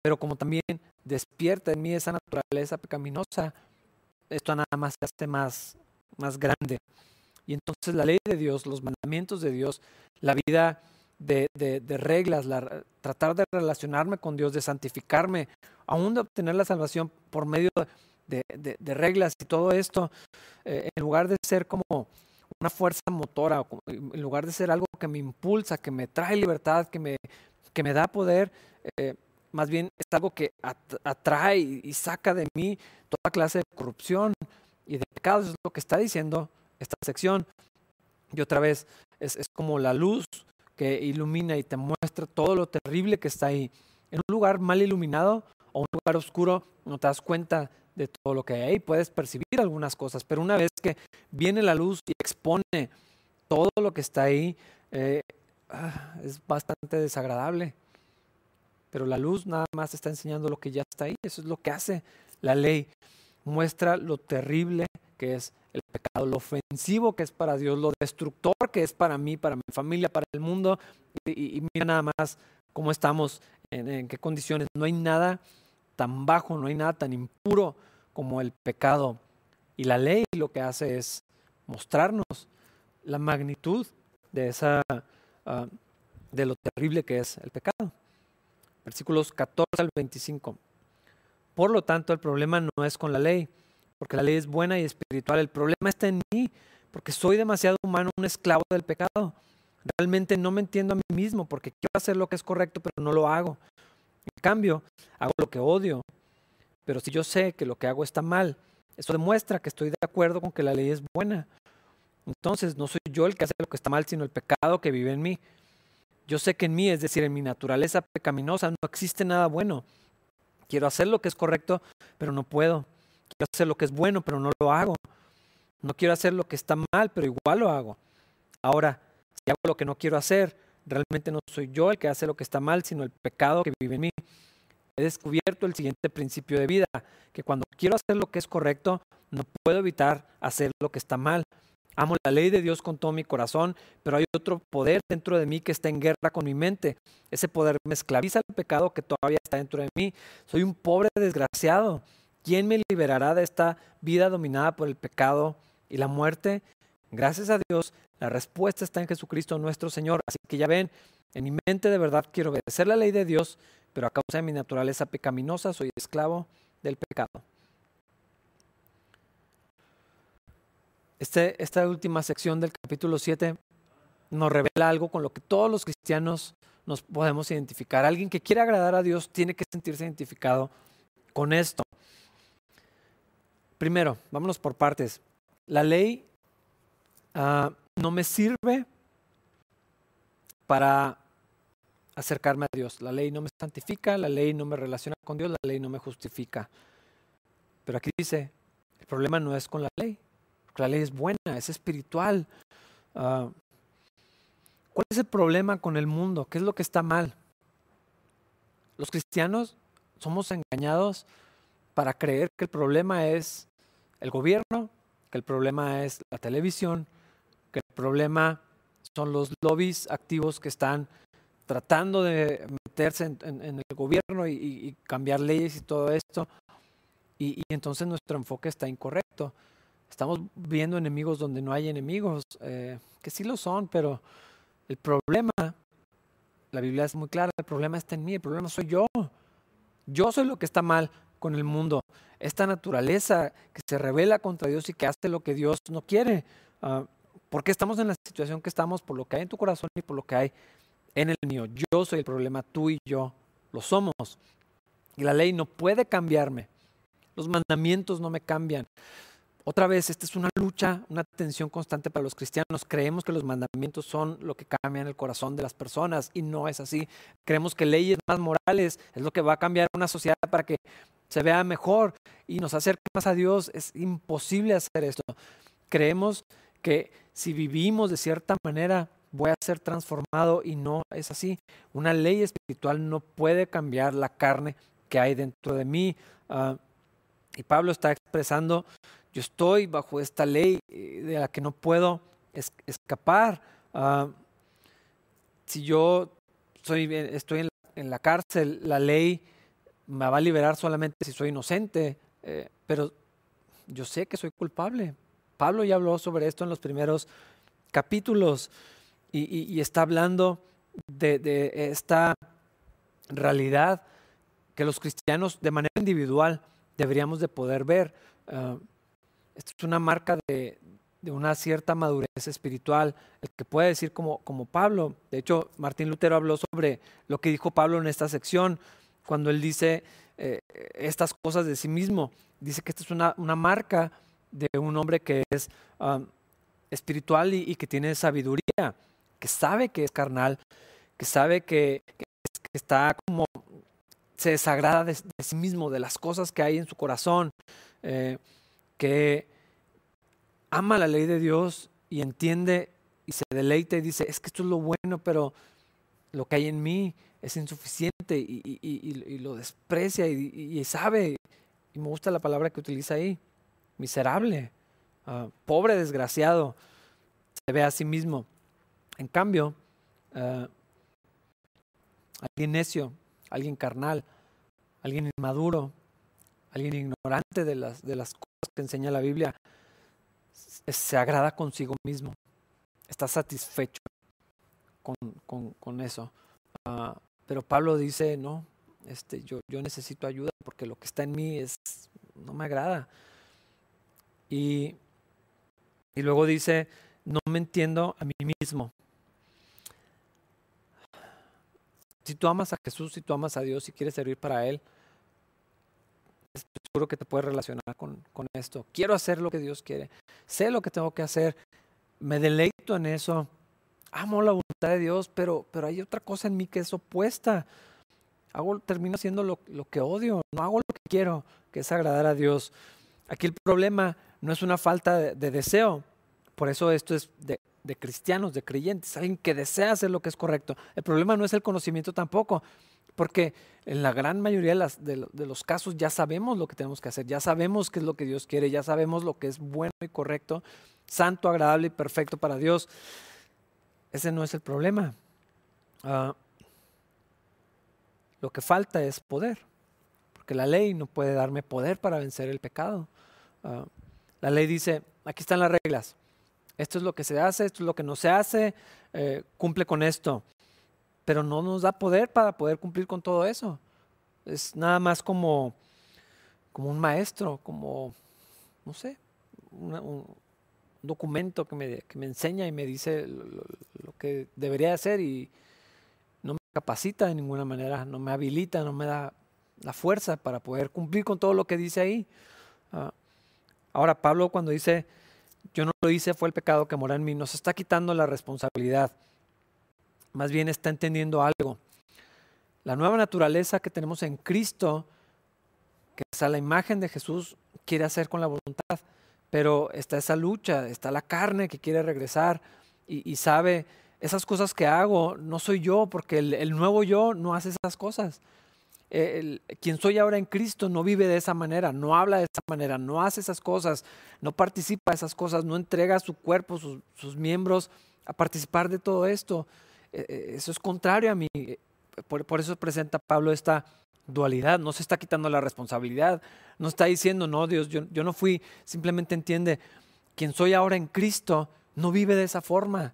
pero como también despierta en mí esa naturaleza pecaminosa esto nada más se hace más, más grande. Y entonces la ley de Dios, los mandamientos de Dios, la vida de, reglas, tratar de relacionarme con Dios, de santificarme, aún de obtener la salvación por medio de, reglas y todo esto, eh, en lugar de ser como una fuerza motora, en lugar de ser algo que me impulsa, que me trae libertad, que me, que me da poder, eh, más bien es algo que atrae y saca de mí toda clase de corrupción y de pecados, es lo que está diciendo esta sección. Y otra vez, es, como la luz que ilumina y te muestra todo lo terrible que está ahí. En un lugar mal iluminado o un lugar oscuro no te das cuenta de todo lo que hay ahí, puedes percibir algunas cosas, pero una vez que viene la luz y expone todo lo que está ahí, eh, ah, es bastante desagradable. Pero la luz nada más está enseñando lo que ya está ahí. Eso es lo que hace la ley. Muestra lo terrible que es el pecado, lo ofensivo que es para Dios, lo destructor que es para mí, para mi familia, para el mundo. Y, mira nada más cómo estamos, en, qué condiciones. No hay nada tan bajo, no hay nada tan impuro como el pecado. Y la ley lo que hace es mostrarnos la magnitud de esa ah, de lo terrible que es el pecado versículos 14 al 25. Por lo tanto, el problema no es con la ley, porque la ley es buena y espiritual. El problema está en mí, porque soy demasiado humano, un esclavo del pecado. Realmente no me entiendo a mí mismo, porque quiero hacer lo que es correcto, pero no lo hago. En cambio, hago lo que odio. Pero si yo sé que lo que hago está mal, eso demuestra que estoy de acuerdo con que la ley es buena. Entonces, no soy yo el que hace lo que está mal, sino el pecado que vive en mí. Yo sé que en mí, es decir, en mi naturaleza pecaminosa, no existe nada bueno. Quiero hacer lo que es correcto, pero no puedo. Quiero hacer lo que es bueno, pero no lo hago. No quiero hacer lo que está mal, pero igual lo hago. Ahora, si hago lo que no quiero hacer, realmente no soy yo el que hace lo que está mal, sino el pecado que vive en mí. He descubierto el siguiente principio de vida, que cuando quiero hacer lo que es correcto, no puedo evitar hacer lo que está mal. Amo la ley de Dios con todo mi corazón, pero hay otro poder dentro de mí que está en guerra con mi mente. Ese poder me esclaviza al pecado que todavía está dentro de mí. Soy un pobre desgraciado. ¿Quién me liberará de esta vida dominada por el pecado y la muerte? Gracias a Dios, la respuesta está en Jesucristo nuestro Señor. Así que ya ven, en mi mente de verdad quiero obedecer la ley de Dios, pero a causa de mi naturaleza pecaminosa soy esclavo del pecado. Este, esta última sección del capítulo 7 nos revela algo con lo que todos los cristianos nos podemos identificar. Alguien que quiere agradar a Dios tiene que sentirse identificado con esto. Primero, vámonos por partes. La ley ah, no me sirve para acercarme a Dios. La ley no me santifica, la ley no me relaciona con Dios, la ley no me justifica. Pero aquí dice, el problema no es con la ley, la ley es buena, es espiritual. Ah, ¿Cuál es el problema con el mundo? ¿Qué es lo que está mal? Los cristianos somos engañados para creer que el problema es el gobierno, que el problema es la televisión, que el problema son los lobbies activos que están tratando de meterse en, el gobierno y, cambiar leyes y todo esto. Y, entonces nuestro enfoque está incorrecto. Estamos viendo enemigos donde no hay enemigos, eh, que sí lo son, pero el problema, la Biblia es muy clara, el problema está en mí, el problema soy yo. Yo soy lo que está mal con el mundo. Esta naturaleza que se revela contra Dios y que hace lo que Dios no quiere. Uh, porque estamos en la situación que estamos por lo que hay en tu corazón y por lo que hay en el mío. Yo soy el problema, tú y yo lo somos. Y la ley no puede cambiarme. Los mandamientos no me cambian. Otra vez, esta es una lucha, una tensión constante para los cristianos. Creemos que los mandamientos son lo que cambian el corazón de las personas y no es así. Creemos que leyes más morales es lo que va a cambiar una sociedad para que se vea mejor y nos acerque más a Dios. Es imposible hacer esto. Creemos que si vivimos de cierta manera voy a ser transformado y no es así. Una ley espiritual no puede cambiar la carne que hay dentro de mí. Ah, y Pablo está expresando yo estoy bajo esta ley eh, de la que no puedo escapar. Ah, si yo estoy en la, cárcel, la ley me va a liberar solamente si soy inocente, eh, pero yo sé que soy culpable. Pablo ya habló sobre esto en los primeros capítulos y, está hablando de, esta realidad que los cristianos de manera individual deberíamos de poder ver. Ah, esto es una marca de, una cierta madurez espiritual, el que puede decir como, como Pablo. De hecho, Martín Lutero habló sobre lo que dijo Pablo en esta sección, cuando él dice eh, estas cosas de sí mismo. Dice que esta es una, marca de un hombre que es espiritual y, que tiene sabiduría, que sabe que es carnal, que sabe que, está como se desagrada de, sí mismo, de las cosas que hay en su corazón. Eh, que ama la ley de Dios y entiende y se deleita y dice, es que esto es lo bueno, pero lo que hay en mí es insuficiente y, lo desprecia y, sabe, y me gusta la palabra que utiliza ahí, miserable, ah, pobre, desgraciado, se ve a sí mismo. En cambio, ah, alguien necio, alguien carnal, alguien inmaduro, alguien ignorante de las, de las que enseña la Biblia, se agrada consigo mismo, está satisfecho con, eso. Ah, pero Pablo dice, no, este, yo, yo necesito ayuda porque lo que está en mí es, no me agrada. Y, y luego dice, no me entiendo a mí mismo. Si tú amas a Jesús, si tú amas a Dios, si quieres servir para Él, seguro que te puedes relacionar con, esto. Quiero hacer lo que Dios quiere. Sé lo que tengo que hacer. Me deleito en eso. Amo la voluntad de Dios, pero, pero hay otra cosa en mí que es opuesta. Hago, termino haciendo lo, que odio. No hago lo que quiero, que es agradar a Dios. Aquí el problema no es una falta de, deseo. Por eso esto es de, de cristianos, de creyentes, alguien que desea hacer lo que es correcto. El problema no es el conocimiento tampoco. Porque en la gran mayoría de, los casos ya sabemos lo que tenemos que hacer, ya sabemos qué es lo que Dios quiere, ya sabemos lo que es bueno y correcto, santo, agradable y perfecto para Dios. Ese no es el problema. Ah, lo que falta es poder, porque la ley no puede darme poder para vencer el pecado. Ah, la ley dice, aquí están las reglas, esto es lo que se hace, esto es lo que no se hace, eh, cumple con esto pero no nos da poder para poder cumplir con todo eso. Es nada más como, como un maestro, como, no sé, un documento que me, que me, enseña y me dice lo, que debería hacer y no me capacita de ninguna manera, no me habilita, no me da la fuerza para poder cumplir con todo lo que dice ahí. Ah, ahora Pablo cuando dice, yo no lo hice, fue el pecado que mora en mí, nos está quitando la responsabilidad más bien está entendiendo algo. La nueva naturaleza que tenemos en Cristo, que es a la imagen de Jesús, quiere hacer con la voluntad, pero está esa lucha, está la carne que quiere regresar y, sabe, esas cosas que hago no soy yo, porque el, nuevo yo no hace esas cosas. quien soy ahora en Cristo no vive de esa manera, no habla de esa manera, no hace esas cosas, no participa de esas cosas, no entrega su cuerpo, sus, miembros a participar de todo esto. Eh, eh, eso es contrario a mí. Por, eso presenta Pablo esta dualidad, no se está quitando la responsabilidad, no está diciendo, no, Dios, yo, no fui, simplemente entiende, quien soy ahora en Cristo no vive de esa forma.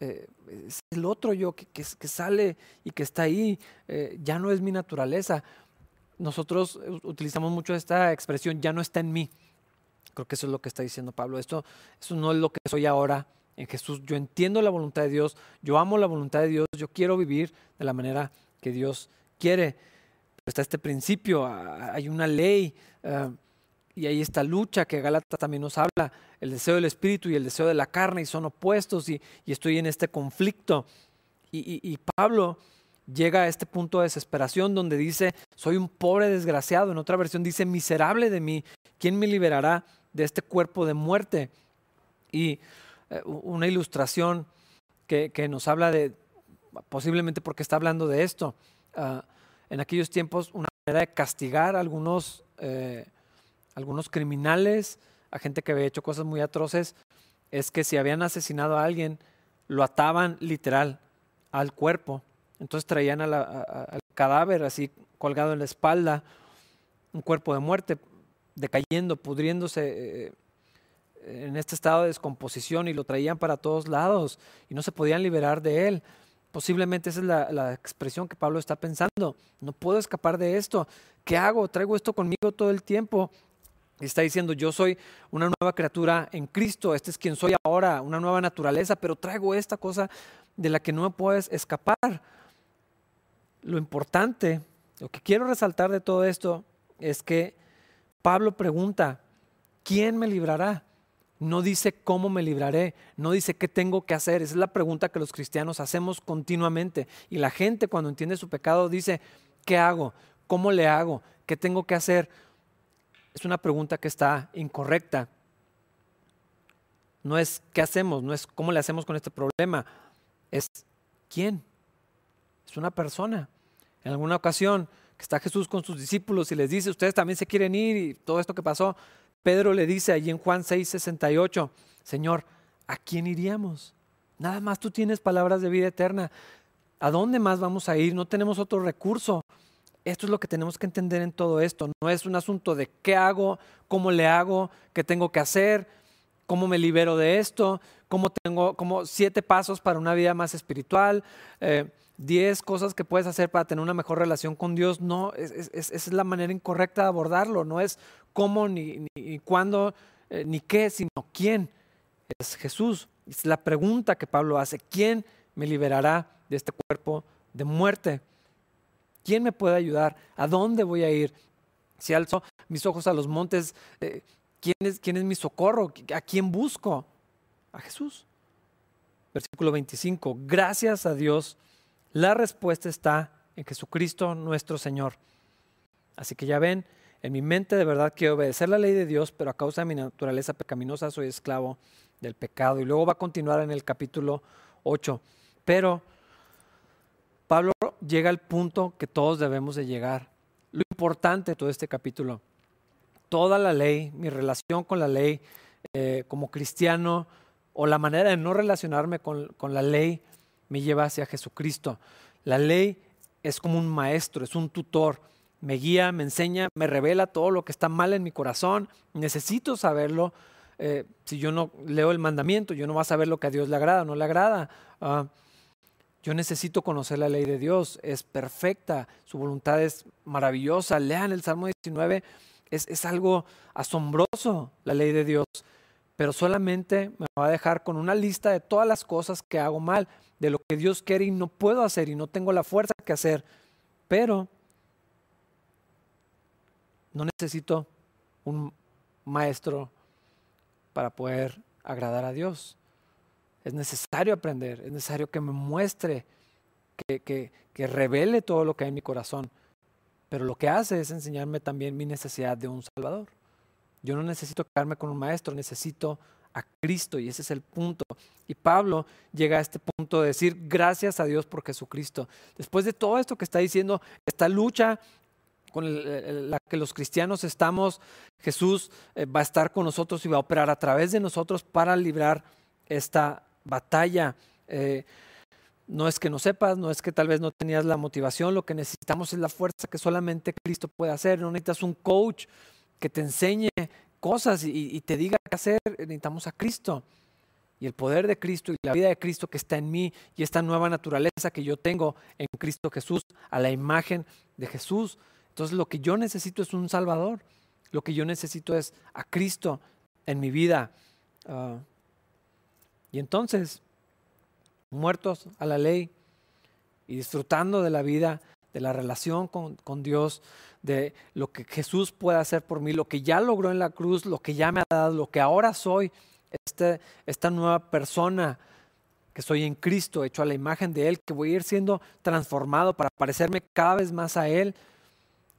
Eh, es el otro yo que, que, sale y que está ahí, eh, ya no es mi naturaleza. Nosotros utilizamos mucho esta expresión, ya no está en mí. Creo que eso es lo que está diciendo Pablo. Esto, eso no es lo que soy ahora en Jesús. Yo entiendo la voluntad de Dios, yo amo la voluntad de Dios, yo quiero vivir de la manera que Dios quiere. Está este principio, hay una ley. Ah, y hay esta lucha que Gálatas también nos habla, el deseo del espíritu y el deseo de la carne, y son opuestos, y, estoy en este conflicto. Y, Pablo llega a este punto de desesperación donde dice, soy un pobre desgraciado, en otra versión dice, miserable de mí, ¿quién me liberará de este cuerpo de muerte? Y eh, una ilustración que, nos habla de, posiblemente porque está hablando de esto, ah, en aquellos tiempos una manera de castigar a algunos... Eh, algunos criminales, a gente que había hecho cosas muy atroces, es que si habían asesinado a alguien, lo ataban literal al cuerpo. Entonces traían al cadáver así colgado en la espalda, un cuerpo de muerte, decayendo, pudriéndose eh, en este estado de descomposición y lo traían para todos lados y no se podían liberar de él. Posiblemente esa es la, expresión que Pablo está pensando. No puedo escapar de esto. ¿Qué hago? Traigo esto conmigo todo el tiempo. Está diciendo, yo soy una nueva criatura en Cristo, este es quien soy ahora, una nueva naturaleza, pero traigo esta cosa de la que no me puedes escapar. Lo importante, lo que quiero resaltar de todo esto es que Pablo pregunta, ¿quién me librará? No dice cómo me libraré, no dice qué tengo que hacer. Esa es la pregunta que los cristianos hacemos continuamente. Y la gente cuando entiende su pecado dice, ¿qué hago? ¿Cómo le hago? ¿Qué tengo que hacer? es una pregunta que está incorrecta. No es qué hacemos, no es cómo le hacemos con este problema, es quién. Es una persona. En alguna ocasión que está Jesús con sus discípulos y les dice, ustedes también se quieren ir y todo esto que pasó, Pedro le dice allí en Juan 6, 68, Señor, ¿a quién iríamos? Nada más tú tienes palabras de vida eterna. ¿A dónde más vamos a ir? No tenemos otro recurso. Esto es lo que tenemos que entender en todo esto. No es un asunto de qué hago, cómo le hago, qué tengo que hacer, cómo me libero de esto, cómo tengo como siete pasos para una vida más espiritual, eh, diez cosas que puedes hacer para tener una mejor relación con Dios. No, esa es, la manera incorrecta de abordarlo. No es cómo, ni, cuándo, eh, ni qué, sino quién. Es Jesús. Es la pregunta que Pablo hace. ¿Quién me liberará de este cuerpo de muerte? ¿Quién me puede ayudar? ¿A dónde voy a ir? Si alzo mis ojos a los montes, eh, ¿quién, es, ¿quién es mi socorro? ¿A quién busco? A Jesús. Versículo 25. Gracias a Dios, la respuesta está en Jesucristo nuestro Señor. Así que ya ven, en mi mente de verdad quiero obedecer la ley de Dios, pero a causa de mi naturaleza pecaminosa soy esclavo del pecado. Y luego va a continuar en el capítulo 8. Pero Pablo llega al punto que todos debemos de llegar. Lo importante de todo este capítulo, toda la ley, mi relación con la ley eh, como cristiano o la manera de no relacionarme con, con la ley me lleva hacia Jesucristo. La ley es como un maestro, es un tutor, me guía, me enseña, me revela todo lo que está mal en mi corazón. Necesito saberlo. Eh, si yo no leo el mandamiento, yo no voy a saber lo que a Dios le agrada o no le agrada. Ah, yo necesito conocer la ley de Dios, es perfecta, su voluntad es maravillosa. Lean el Salmo 19, es, es algo asombroso la ley de Dios, pero solamente me va a dejar con una lista de todas las cosas que hago mal, de lo que Dios quiere y no puedo hacer y no tengo la fuerza que hacer. Pero no necesito un maestro para poder agradar a Dios. Es necesario aprender, es necesario que me muestre, que, revele todo lo que hay en mi corazón. Pero lo que hace es enseñarme también mi necesidad de un Salvador. Yo no necesito quedarme con un maestro, necesito a Cristo y ese es el punto. Y Pablo llega a este punto de decir gracias a Dios por Jesucristo. Después de todo esto que está diciendo, esta lucha con la que los cristianos estamos, Jesús eh, va a estar con nosotros y va a operar a través de nosotros para librar esta batalla. Eh, no es que no sepas, no es que tal vez no tenías la motivación, lo que necesitamos es la fuerza que solamente Cristo puede hacer. No necesitas un coach que te enseñe cosas y, y te diga qué hacer, necesitamos a Cristo. Y el poder de Cristo y la vida de Cristo que está en mí y esta nueva naturaleza que yo tengo en Cristo Jesús, a la imagen de Jesús, entonces lo que yo necesito es un Salvador. Lo que yo necesito es a Cristo en mi vida. Ah, y entonces, muertos a la ley y disfrutando de la vida, de la relación con, con, Dios, de lo que Jesús puede hacer por mí, lo que ya logró en la cruz, lo que ya me ha dado, lo que ahora soy, este, esta nueva persona que soy en Cristo, hecho a la imagen de Él, que voy a ir siendo transformado para parecerme cada vez más a Él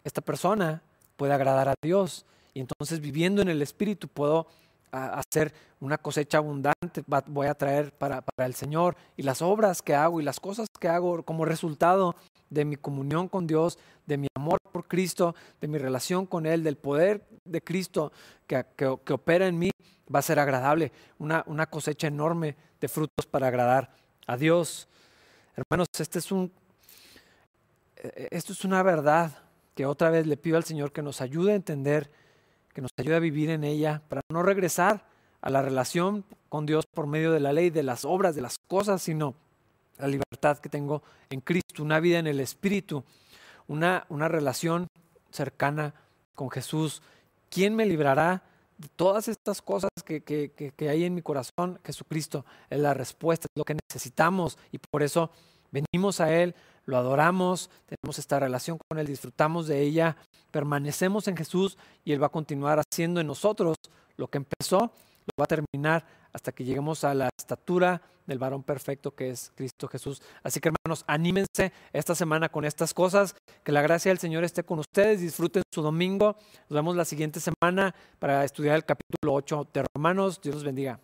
esta persona puede agradar a Dios. Y entonces viviendo en el Espíritu puedo hacer una cosecha abundante, voy a traer para, el Señor. Y las obras que hago y las cosas que hago como resultado de mi comunión con Dios, de mi amor por Cristo, de mi relación con Él, del poder de Cristo que, que, opera en mí, va a ser agradable. Una, una cosecha enorme de frutos para agradar a Dios. Hermanos, este es un, e, e, esto es una verdad que otra vez le pido al Señor que nos ayude a entender, que nos ayude a vivir en ella, para no regresar a la relación con Dios por medio de la ley, de las obras, de las cosas, sino la libertad que tengo en Cristo, una vida en el Espíritu, una, una relación cercana con Jesús. ¿Quién me librará de todas estas cosas que, que, que, hay en mi corazón? Jesucristo es la respuesta, es lo que necesitamos y por eso venimos a Él lo adoramos, tenemos esta relación con Él, disfrutamos de ella, permanecemos en Jesús y Él va a continuar haciendo en nosotros lo que empezó, lo va a terminar hasta que lleguemos a la estatura del varón perfecto que es Cristo Jesús. Así que hermanos, anímense esta semana con estas cosas, que la gracia del Señor esté con ustedes, disfruten su domingo, nos vemos la siguiente semana para estudiar el capítulo 8 de Romanos, Dios los bendiga.